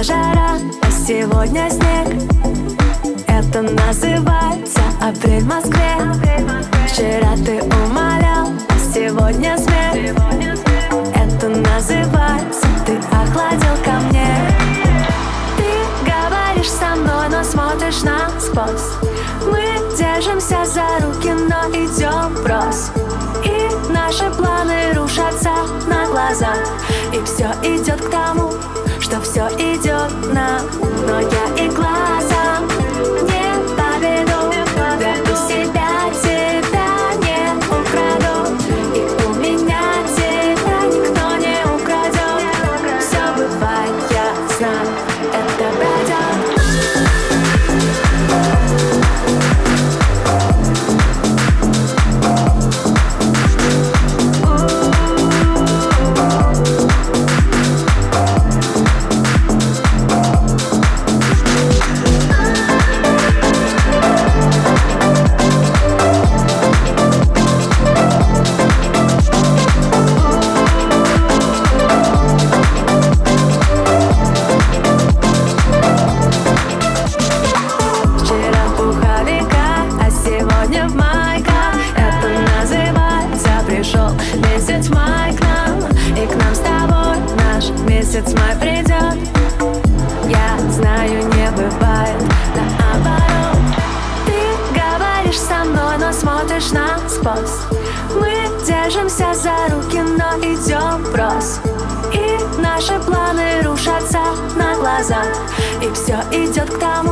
Вчера жара, а сегодня снег. Это называется апрель в Москве. Вчера ты умолял, а сегодня смех Это называется ты охладил ко мне. Ты говоришь со мной, но смотришь насквозь Мы держимся за месяц май придет. Я знаю, не бывает. Наоборот Ты говоришь со мной, но смотришь насквозь Мы держимся за руки, но идем вброс И наши планы рушатся на глазах И все идет к тому,